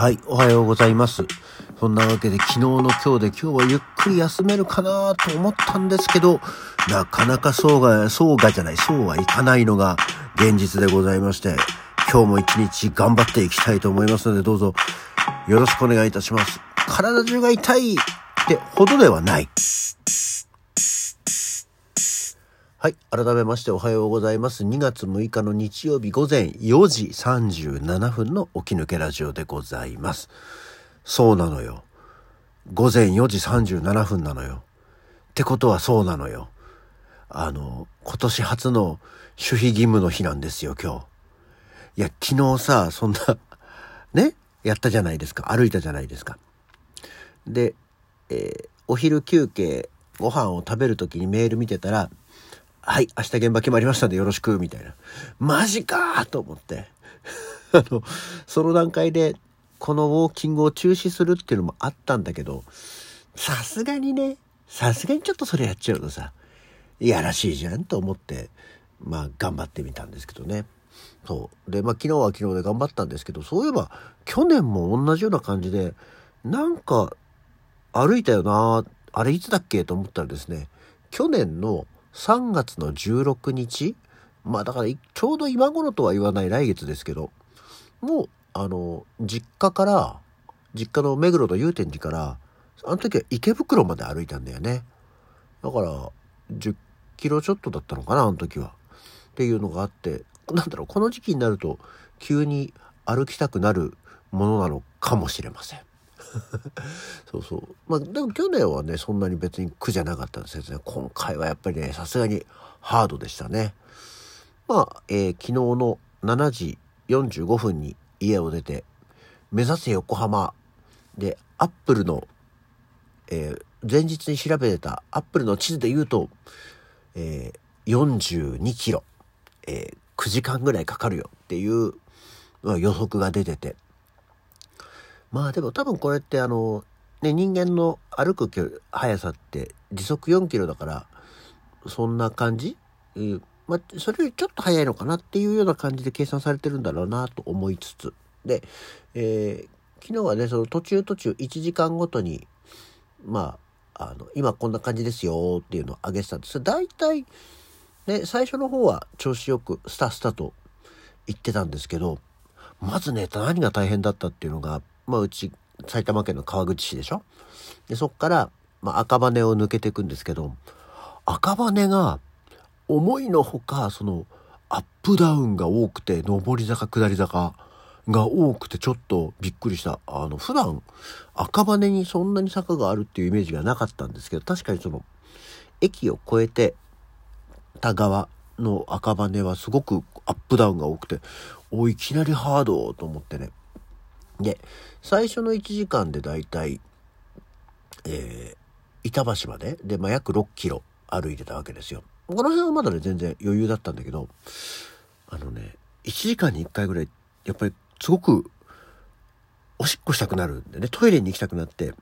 はい、おはようございます。そんなわけで昨日の今日で今日はゆっくり休めるかなと思ったんですけど、なかなかそうが、そうがじゃない、そうはいかないのが現実でございまして、今日も一日頑張っていきたいと思いますので、どうぞよろしくお願いいたします。体中が痛いってほどではない。はい。改めましておはようございます。2月6日の日曜日午前4時37分の起き抜けラジオでございます。そうなのよ。午前4時37分なのよ。ってことはそうなのよ。あの、今年初の守秘義務の日なんですよ、今日。いや、昨日さ、そんな、ね、やったじゃないですか。歩いたじゃないですか。で、えーお昼休憩、ご飯を食べるときにメール見てたら、はい、明日現場決まりましたんでよろしく、みたいな。マジかと思って。あの、その段階で、このウォーキングを中止するっていうのもあったんだけど、さすがにね、さすがにちょっとそれやっちゃうとさ、いやらしいじゃんと思って、まあ頑張ってみたんですけどね。そう。で、まあ昨日は昨日で頑張ったんですけど、そういえば去年も同じような感じで、なんか歩いたよなあれいつだっけと思ったらですね、去年の3月の16日？まあだからちょうど今頃とは言わない来月ですけど、もう、あの、実家から、実家の目黒と祐天寺から、あの時は池袋まで歩いたんだよね。だから、10キロちょっとだったのかな、あの時は。っていうのがあって、なんだろう、この時期になると、急に歩きたくなるものなのかもしれません。そうそう。まあ、でも去年はね、そんなに別に苦じゃなかったんですけどね、今回はやっぱりね、さすがにハードでしたね。まあ、えー昨日の7時45分に家を出て、目指せ横浜で、アップルの、えー前日に調べてたアップルの地図で言うと、えー42キロ、えー9時間ぐらいかかるよっていう、まあ予測が出てて、まあでも多分これってあの、ね、人間の歩く速さって時速4キロだから、そんな感じ、えーまあ、それよりちょっと速いのかなっていうような感じで計算されてるんだろうなと思いつつ。で、えー昨日はね、その途中途中1時間ごとに、まあ、あの、今こんな感じですよっていうのを上げてたんです。大体、ね、最初の方は調子よくスタスタと言ってたんですけど、まずね、何が大変だったっていうのが、まあ、うち、埼玉県の川口市でしょ？で、そっから、まあ、赤羽を抜けていくんですけど、赤羽が、思いのほか、その、アップダウンが多くて、上り坂、下り坂が多くて、ちょっとびっくりした。あの、普段、赤羽にそんなに坂があるっていうイメージがなかったんですけど、確かにその、駅を越えて、た側の赤羽はすごくアップダウンが多くて、おいきなりハードと思ってね。で、最初の1時間でだいたい、え板橋まで、で、まあ、約6キロ歩いてたわけですよ。この辺はまだね、全然余裕だったんだけど、あのね、1時間に1回ぐらい、やっぱりすごく、おしっこしたくなるんでね、トイレに行きたくなって、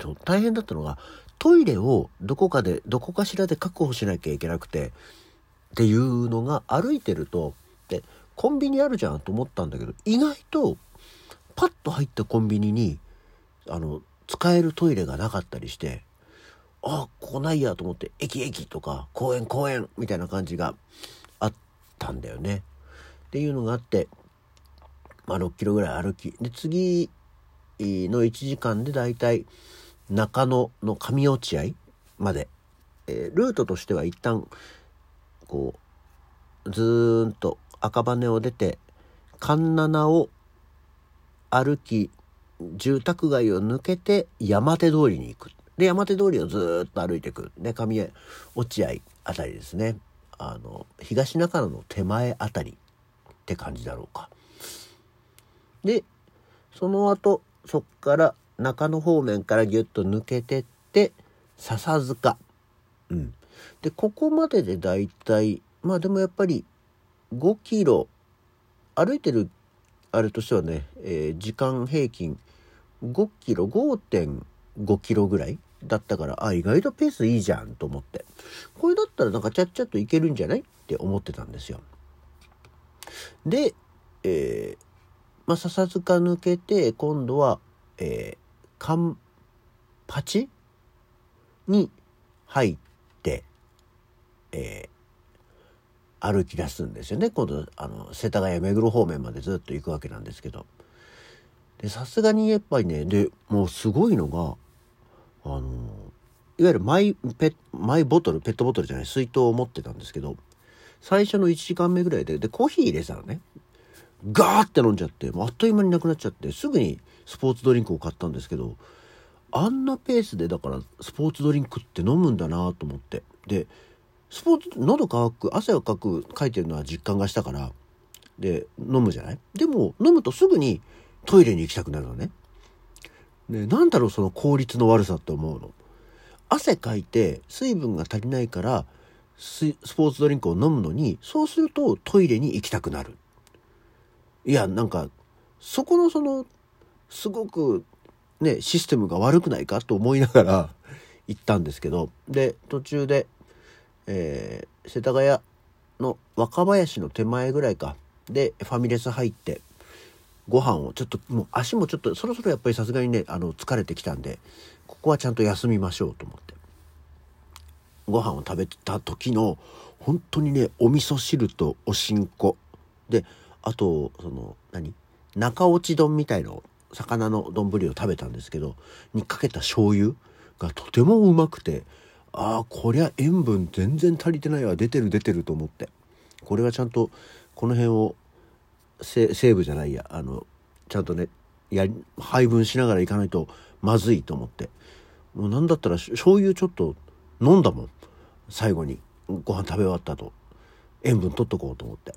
そう大変だったのが、トイレをどこかで、どこかしらで確保しなきゃいけなくて、っていうのが歩いてると、で、コンビニあるじゃんと思ったんだけど、意外と、パッと入ったコンビニに、あの、使えるトイレがなかったりして、あ、ここないやと思って、駅駅とか、公園公園みたいな感じがあったんだよね。っていうのがあって、まあ、6キロぐらい歩き。で、次の1時間でだいたい中野の上落合まで、えールートとしては一旦、こう、ずーんと赤羽を出て、環七を歩き、住宅街を抜けて山手通りに行く。で、山手通りをずっと歩いていく。で、上落合あたりですね。あの、東中野の手前あたりって感じだろうか。で、その後、そっから中野方面からギュッと抜けてって、笹塚。うん。で、ここまででだいたい、まあでもやっぱり5キロ、歩いてるあれとしてはね、えー時間平均5キロ、5.5キロぐらいだったから、あ、意外とペースいいじゃんと思って。これだったらなんかちゃっちゃといけるんじゃないって思ってたんですよ。で、えーまあ、笹塚抜けて、今度は、えー、カンパチに入って、えー、歩き出すんですよね。今度、あの、世田谷目黒方面までずっと行くわけなんですけど。さすがにやっぱりね、で、もうすごいのが、あの、いわゆるマイペマイボトル、ペットボトルじゃない、水筒を持ってたんですけど、最初の1時間目ぐらいで、で、コーヒー入れたらね、ガーって飲んじゃって、あっという間になくなっちゃって、すぐにスポーツドリンクを買ったんですけど、あんなペースでだからスポーツドリンクって飲むんだなと思って。で、スポーツ、喉乾く、汗をかく、書いてるのは実感がしたから、で、飲むじゃない？でも、飲むとすぐにトイレに行きたくなるのね。ね、なんだろうその効率の悪さって思うの？汗かいて水分が足りないからスポーツドリンクを飲むのに、そうするとトイレに行きたくなる。いや、なんか、そこのその、すごくね、システムが悪くないかと思いながら行ったんですけど、で、途中で、えー、世田谷の若林の手前ぐらいか、で、ファミレス入って、ご飯をちょっともう足もちょっとそろそろやっぱりさすがにねあの疲れてきたんでここはちゃんと休みましょうと思って。ご飯を食べた時の本当にねお味噌汁とおしんこであとその何？中落ち丼みたいの魚の丼を食べたんですけどにかけた醤油がとてもうまくてああこりゃ塩分全然足りてないわ。出てる出てると思って。これはちゃんとこの辺をセーブじゃないや。あのちゃんとねや配分しながらいかないとまずいと思って。もう何だったら醤油ちょっと飲んだもん。最後に。ご飯食べ終わった後。塩分取っとこうと思って。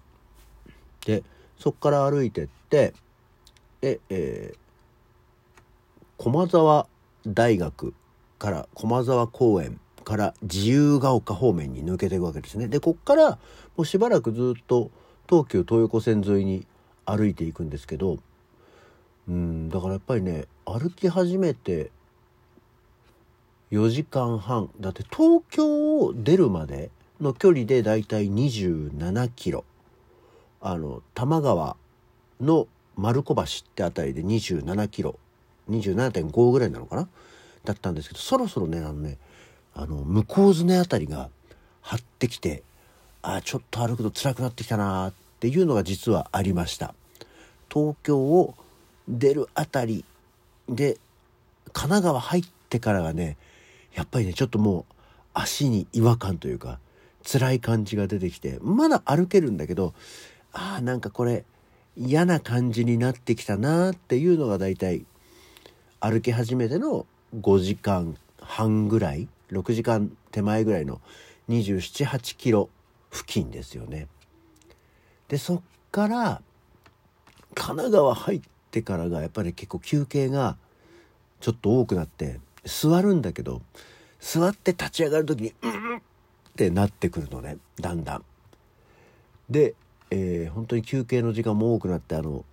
でそっから歩いてってで、えー、駒沢大学から駒沢公園から自由が丘方面に抜けていくわけですね。でこっからもうしばらくずっと東急東横線沿いに歩いていくんですけどうんだからやっぱりね歩き始めて4時間半。だって東京を出るまでの距離でだいたい27キロ。あの多摩川の丸子橋ってあたりで27キロ。27.5ぐらいなのかな？だったんですけどそろそろねあのねあの向こうずねあたりが張ってきてあちょっと歩くと辛くなってきたなっていうのが実はありました。東京を出るあたりで神奈川入ってからがねやっぱりねちょっともう足に違和感というか辛い感じが出てきてまだ歩けるんだけどああなんかこれ嫌な感じになってきたなっていうのが大体歩き始めての5時間半ぐらい6時間手前ぐらいの278キロ付近ですよね。でそっから神奈川入ってからがやっぱり結構休憩がちょっと多くなって座るんだけど座って立ち上がる時に「うん」ってなってくるのねだんだん。で、えー、本当に休憩の時間も多くなってあの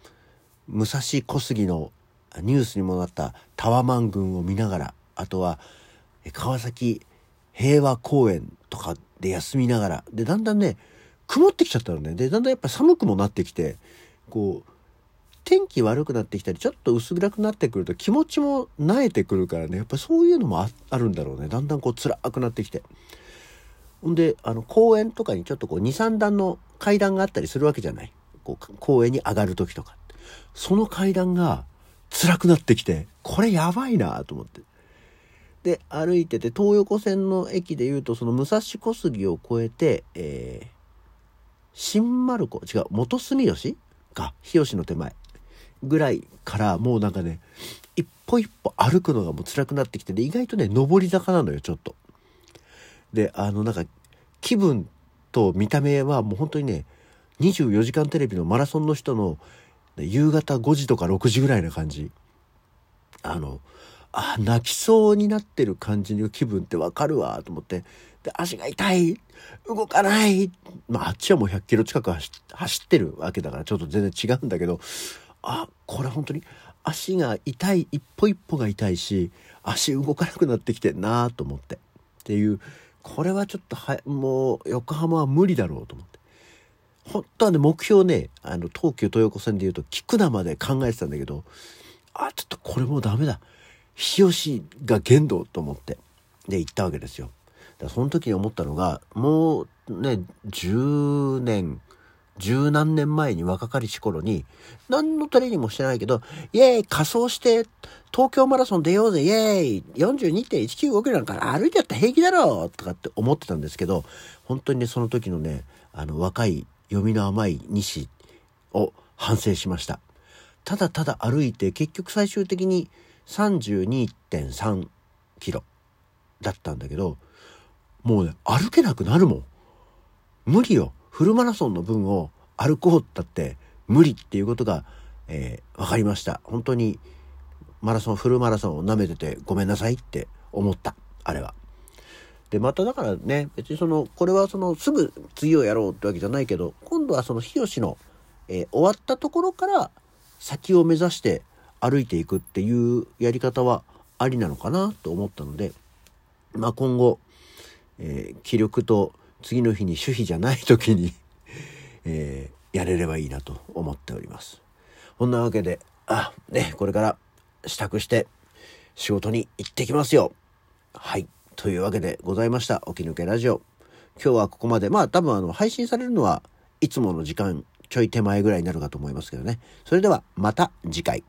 武蔵小杉のニュースにもなったタワマン群を見ながらあとは川崎平和公園とかで休みながら。でだんだんね曇ってきちゃったのね。でだんだんやっぱ寒くもなってきてこう天気悪くなってきたりちょっと薄暗くなってくると気持ちも慣れてくるからね。やっぱそういうのもあるんだろうね。だんだんこう辛くなってきて。ほんであの公園とかにちょっとこう23段の階段があったりするわけじゃない。こう公園に上がる時とか。その階段が辛くなってきてこれやばいなと思って。で歩いてて東横線の駅でいうとその武蔵小杉を越えて、えー、新丸子違う元住吉？か日吉の手前ぐらいからもうなんかね一歩一歩歩くのがもう辛くなってきてで意外とね上り坂なのよちょっと。であのなんか気分と見た目はもう本当にね24時間テレビのマラソンの人の夕方5時とか6時ぐらいな感じあのあ泣きそうになってる感じの気分ってわかるわと思って。で足が痛い。動かない。まああっちはもう100キロ近く走ってるわけだからちょっと全然違うんだけど。あこれ本当に足が痛い一歩一歩が痛いし足動かなくなってきてんなと思って。っていうこれはちょっとはもう横浜は無理だろうと思って。本当はね、目標ね、あの、東急東横線で言うと、菊名まで考えてたんだけど、あ、ちょっとこれもうダメだ。日吉が限度と思って、で、行ったわけですよ。だその時に思ったのが、もうね、10年、十何年前に若かりし頃に、何のトレーニングもしてないけど、イェーイ仮装して東京マラソン出ようぜイェーイ !42.195 キロなんか歩いてやったら平気だろとかって思ってたんですけど、本当にね、その時のね、あの若い読みの甘い西を反省しました。ただただ歩いて結局最終的に32.3キロだったんだけど、もうね、歩けなくなるもん。無理よ。フルマラソンの分を歩こうったって無理っていうことが、えー、分かりました。本当にマラソン、フルマラソンを舐めててごめんなさいって思った。あれは。で、まただからね、別にその、これはその、すぐ次をやろうってわけじゃないけど、今度はその日吉の、えー、終わったところから先を目指して歩いていくっていうやり方はありなのかなと思ったので、まあ今後、えー、気力と次の日に主費じゃない時に えー、やれればいいなと思っております。こんなわけで、あ、ね、これから支度して仕事に行ってきますよ。はい。というわけでございました。起き抜けラジオ。今日はここまで。まあ多分あの配信されるのはいつもの時間ちょい手前ぐらいになるかと思いますけどね。それではまた次回。